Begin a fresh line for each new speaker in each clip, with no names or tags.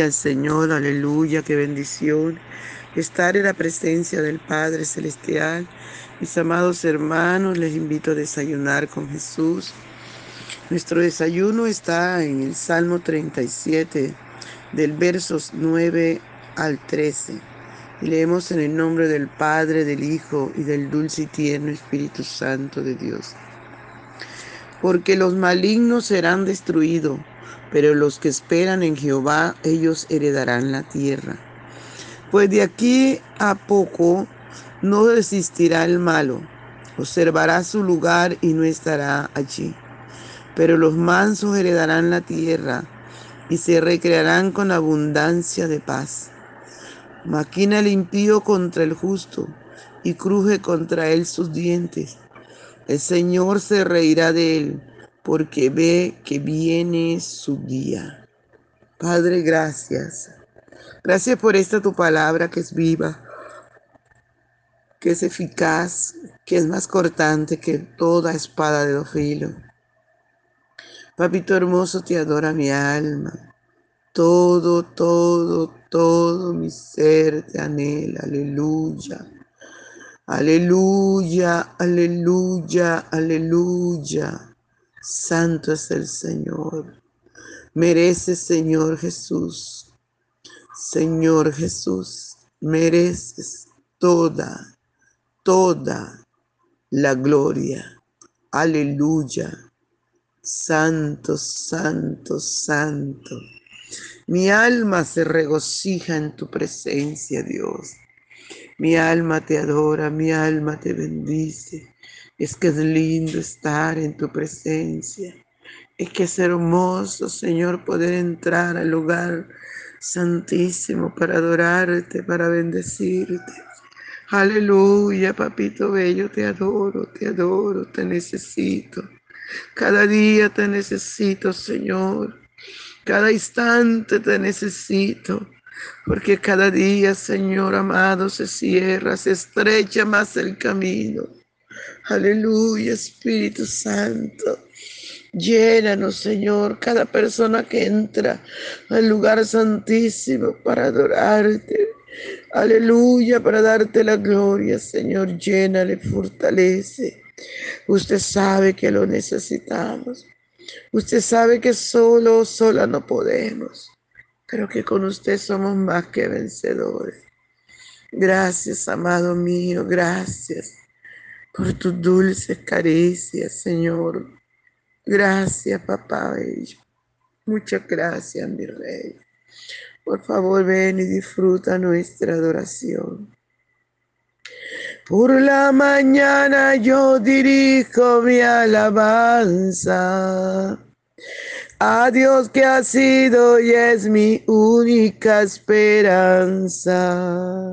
al Señor, aleluya, qué bendición. Estar en la presencia del Padre Celestial. Mis amados hermanos, les invito a desayunar con Jesús. Nuestro desayuno está en el Salmo 37, del versos 9 al 13. leemos en el nombre del Padre, del Hijo y del dulce y tierno Espíritu Santo de Dios. Porque los malignos serán destruidos pero los que esperan en Jehová, ellos heredarán la tierra. Pues de aquí a poco no desistirá el malo, observará su lugar y no estará allí. Pero los mansos heredarán la tierra y se recrearán con abundancia de paz. Maquina el impío contra el justo y cruje contra él sus dientes. El Señor se reirá de él porque ve que viene su día. Padre, gracias. Gracias por esta tu palabra que es viva, que es eficaz, que es más cortante que toda espada de dofilo. Papito hermoso, te adora mi alma. Todo, todo, todo mi ser te anhela. Aleluya. Aleluya, aleluya, aleluya. Santo es el Señor. Mereces, Señor Jesús. Señor Jesús, mereces toda, toda la gloria. Aleluya. Santo, santo, santo. Mi alma se regocija en tu presencia, Dios. Mi alma te adora, mi alma te bendice, es que es lindo estar en tu presencia. Es que es hermoso, Señor, poder entrar al lugar santísimo para adorarte, para bendecirte. Aleluya, papito bello, te adoro, te adoro, te necesito. Cada día te necesito, Señor. Cada instante te necesito. Porque cada día, Señor amado, se cierra, se estrecha más el camino. Aleluya, Espíritu Santo. Llénanos, Señor, cada persona que entra al lugar santísimo para adorarte. Aleluya, para darte la gloria, Señor. Llénale, fortalece. Usted sabe que lo necesitamos. Usted sabe que solo, sola no podemos, pero que con usted somos más que vencedores. Gracias, amado mío, gracias por tus dulces caricias, Señor. Gracias, papá bello. Muchas gracias, mi rey. Por favor, ven y disfruta nuestra adoración. Por la mañana yo dirijo mi alabanza a Dios que ha sido y es mi única esperanza.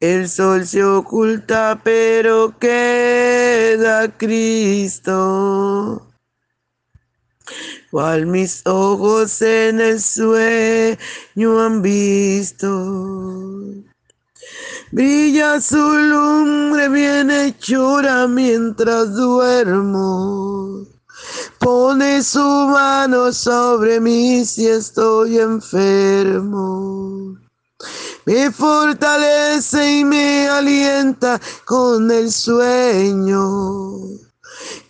el sol se oculta, pero queda Cristo. Cual mis ojos en el sueño han visto. Brilla su lumbre viene hechura mientras duermo. Pone su mano sobre mí si estoy enfermo me fortalece y me alienta con el sueño.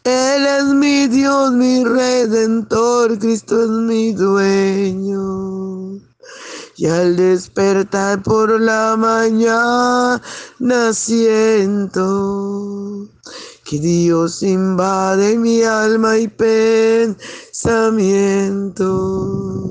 Él es mi Dios, mi redentor, Cristo es mi dueño. Y al despertar por la mañana naciendo, que Dios invade mi alma y pensamiento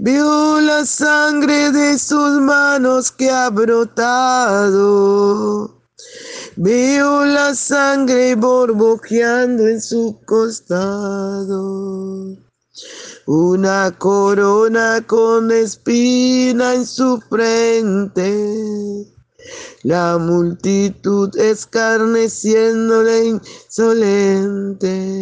Vio la sangre de sus manos que ha brotado. Vio la sangre borbojeando en su costado. Una corona con espina en su frente. La multitud escarneciéndole insolente.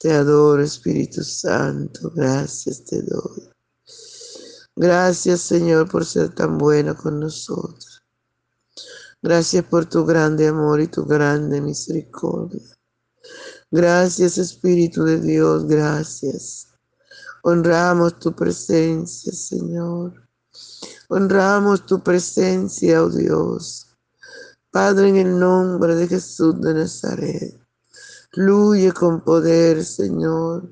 Te adoro, Espíritu Santo. Gracias te doy. Gracias, Señor, por ser tan bueno con nosotros. Gracias por tu grande amor y tu grande misericordia. Gracias, Espíritu de Dios. Gracias. Honramos tu presencia, Señor. Honramos tu presencia, oh Dios. Padre, en el nombre de Jesús de Nazaret. Fluye con poder, Señor.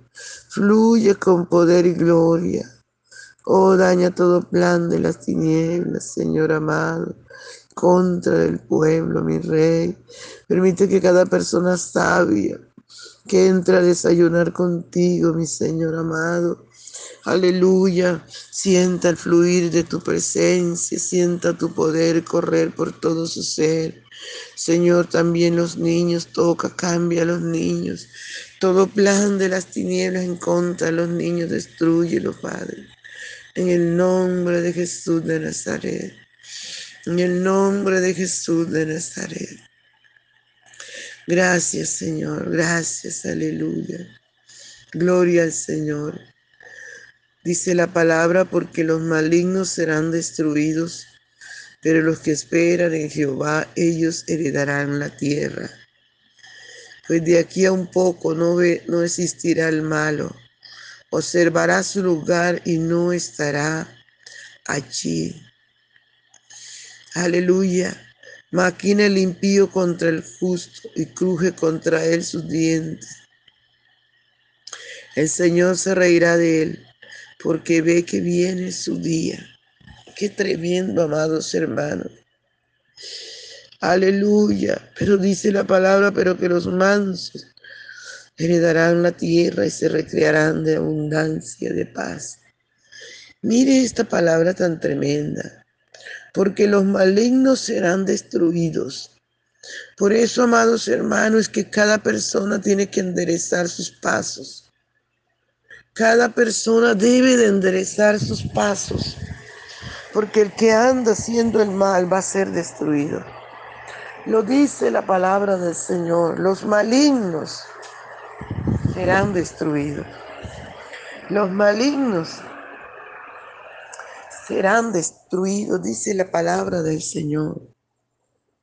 Fluye con poder y gloria. Oh, daña todo plan de las tinieblas, Señor amado, contra el pueblo, mi rey. Permite que cada persona sabia que entra a desayunar contigo, mi Señor amado. Aleluya, sienta el fluir de tu presencia, sienta tu poder correr por todo su ser. Señor, también los niños, toca, cambia a los niños. Todo plan de las tinieblas en contra de los niños, destruye los Padre. En el nombre de Jesús de Nazaret. En el nombre de Jesús de Nazaret. Gracias, Señor. Gracias, aleluya. Gloria al Señor. Dice la palabra, porque los malignos serán destruidos pero los que esperan en Jehová, ellos heredarán la tierra. Pues de aquí a un poco no, no existirá el malo, observará su lugar y no estará allí. Aleluya. Maquina el impío contra el justo y cruje contra él sus dientes. El Señor se reirá de él porque ve que viene su día. Qué tremendo, amados hermanos. Aleluya. Pero dice la palabra, pero que los mansos heredarán la tierra y se recrearán de abundancia, de paz. Mire esta palabra tan tremenda, porque los malignos serán destruidos. Por eso, amados hermanos, que cada persona tiene que enderezar sus pasos. Cada persona debe de enderezar sus pasos porque el que anda haciendo el mal va a ser destruido. Lo dice la palabra del Señor, los malignos serán destruidos. Los malignos serán destruidos, dice la palabra del Señor.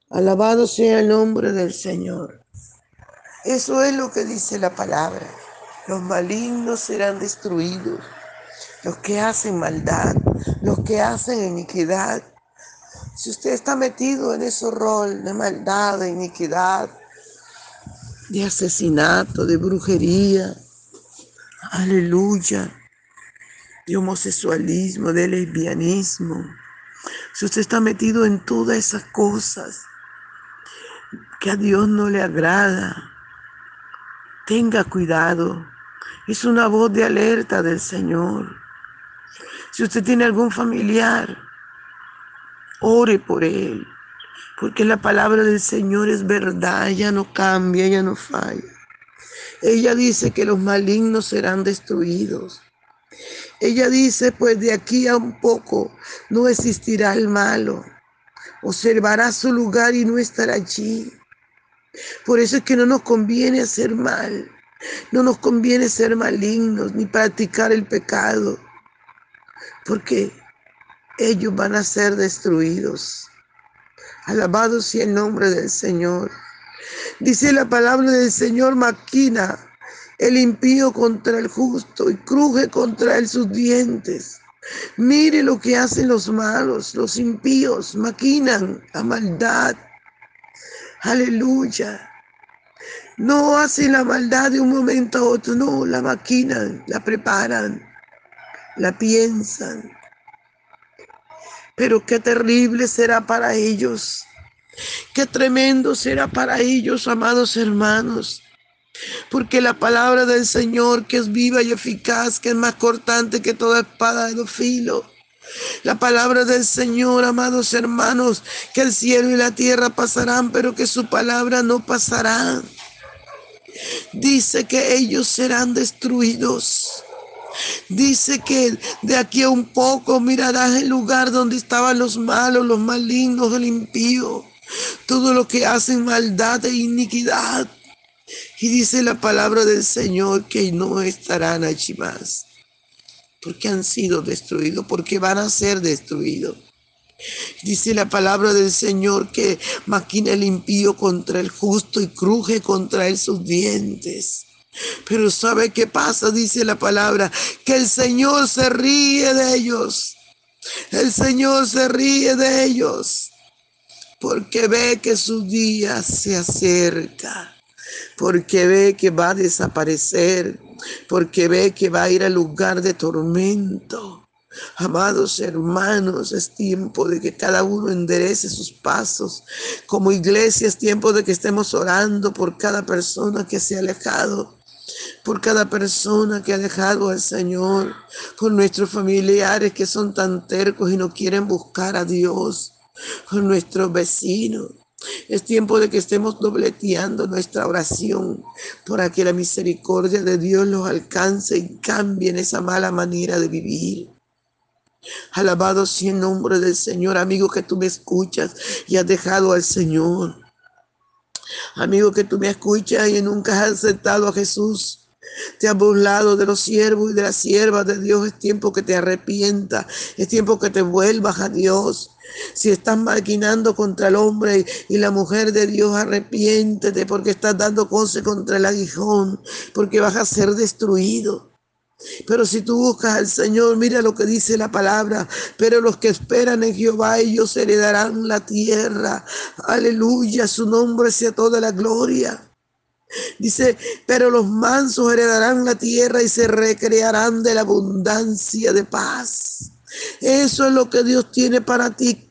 Alabado sea el nombre del Señor. Eso es lo que dice la palabra. Los malignos serán destruidos. Los que hacen maldad los que hacen iniquidad. Si usted está metido en ese rol de maldad, de iniquidad, de asesinato, de brujería, aleluya, de homosexualismo, de lesbianismo, si usted está metido en todas esas cosas que a Dios no le agrada, tenga cuidado. Es una voz de alerta del Señor. Si usted tiene algún familiar, ore por él, porque la palabra del Señor es verdad, ella no cambia, ella no falla. Ella dice que los malignos serán destruidos. Ella dice, pues de aquí a un poco no existirá el malo. Observará su lugar y no estará allí. Por eso es que no nos conviene hacer mal. No nos conviene ser malignos ni practicar el pecado porque ellos van a ser destruidos. Alabado sea el nombre del Señor. Dice la palabra del Señor, maquina el impío contra el justo y cruje contra él sus dientes. Mire lo que hacen los malos, los impíos, maquinan la maldad. Aleluya. No hacen la maldad de un momento a otro, no, la maquinan, la preparan la piensan. Pero qué terrible será para ellos. Qué tremendo será para ellos, amados hermanos. Porque la palabra del Señor, que es viva y eficaz, que es más cortante que toda espada de los filos. La palabra del Señor, amados hermanos, que el cielo y la tierra pasarán, pero que su palabra no pasará. Dice que ellos serán destruidos Dice que de aquí a un poco mirarás el lugar donde estaban los malos, los malignos, el impío, todo lo que hacen maldad e iniquidad. Y dice la palabra del Señor que no estarán allí más, porque han sido destruidos, porque van a ser destruidos. Dice la palabra del Señor que maquina el impío contra el justo y cruje contra él sus dientes. Pero ¿sabe qué pasa? Dice la palabra, que el Señor se ríe de ellos. El Señor se ríe de ellos porque ve que su día se acerca, porque ve que va a desaparecer, porque ve que va a ir al lugar de tormento. Amados hermanos, es tiempo de que cada uno enderece sus pasos. Como iglesia es tiempo de que estemos orando por cada persona que se ha alejado por cada persona que ha dejado al Señor, por nuestros familiares que son tan tercos y no quieren buscar a Dios, por nuestros vecinos. Es tiempo de que estemos dobleteando nuestra oración para que la misericordia de Dios los alcance y cambien esa mala manera de vivir. Alabado sea el nombre del Señor, amigo que tú me escuchas y has dejado al Señor. Amigo que tú me escuchas y nunca has aceptado a Jesús. Te has burlado de los siervos y de las siervas de Dios. Es tiempo que te arrepientas. Es tiempo que te vuelvas a Dios. Si estás maquinando contra el hombre y la mujer de Dios, arrepiéntete porque estás dando cose contra el aguijón, porque vas a ser destruido. Pero si tú buscas al Señor, mira lo que dice la palabra. Pero los que esperan en Jehová, ellos heredarán la tierra. Aleluya, su nombre sea toda la gloria. Dice, pero los mansos heredarán la tierra y se recrearán de la abundancia de paz. Eso es lo que Dios tiene para ti,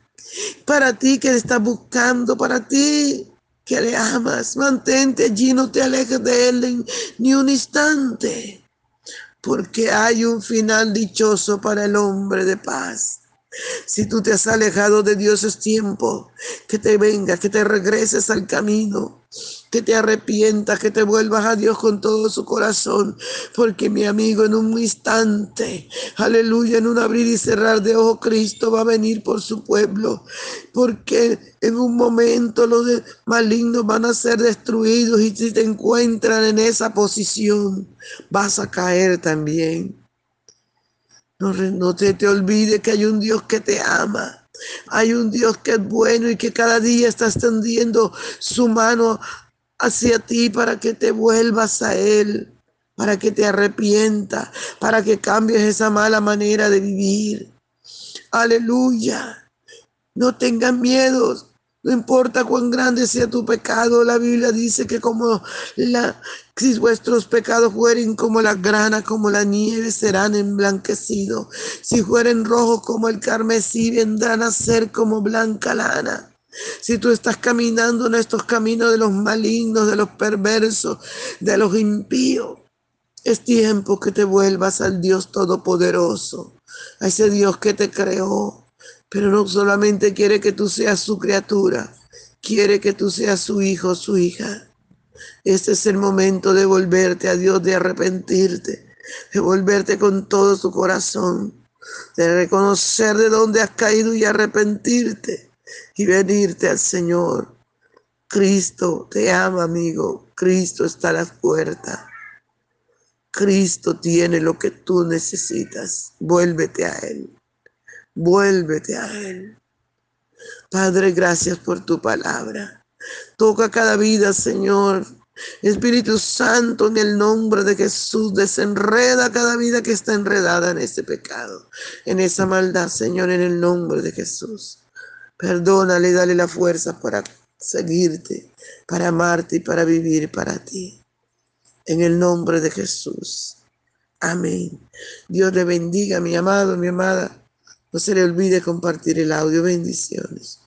para ti que está buscando, para ti que le amas. Mantente allí, no te alejes de él ni un instante, porque hay un final dichoso para el hombre de paz. Si tú te has alejado de Dios es tiempo que te vengas, que te regreses al camino, que te arrepientas, que te vuelvas a Dios con todo su corazón. Porque mi amigo, en un instante, aleluya, en un abrir y cerrar de ojo, Cristo va a venir por su pueblo. Porque en un momento los malignos van a ser destruidos y si te encuentran en esa posición, vas a caer también. No, te, te olvides que hay un Dios que te ama. Hay un Dios que es bueno y que cada día está extendiendo su mano hacia ti para que te vuelvas a Él, para que te arrepientas, para que cambies esa mala manera de vivir. Aleluya. No tengas miedo. No importa cuán grande sea tu pecado, la Biblia dice que como la, si vuestros pecados fueren como la grana, como la nieve, serán emblanquecidos. Si fueren rojos como el carmesí, vendrán a ser como blanca lana. Si tú estás caminando en estos caminos de los malignos, de los perversos, de los impíos, es tiempo que te vuelvas al Dios Todopoderoso, a ese Dios que te creó, pero no solamente quiere que tú seas su criatura, quiere que tú seas su hijo, su hija. Este es el momento de volverte a Dios, de arrepentirte, de volverte con todo su corazón, de reconocer de dónde has caído y arrepentirte y venirte al Señor. Cristo te ama, amigo. Cristo está a la puerta. Cristo tiene lo que tú necesitas. Vuélvete a Él. Vuélvete a Él. Padre, gracias por tu palabra. Toca cada vida, Señor. Espíritu Santo, en el nombre de Jesús, desenreda cada vida que está enredada en ese pecado, en esa maldad, Señor, en el nombre de Jesús. Perdónale, dale la fuerza para seguirte, para amarte y para vivir para ti. En el nombre de Jesús. Amén. Dios te bendiga, mi amado, mi amada. No se le olvide compartir el audio. Bendiciones.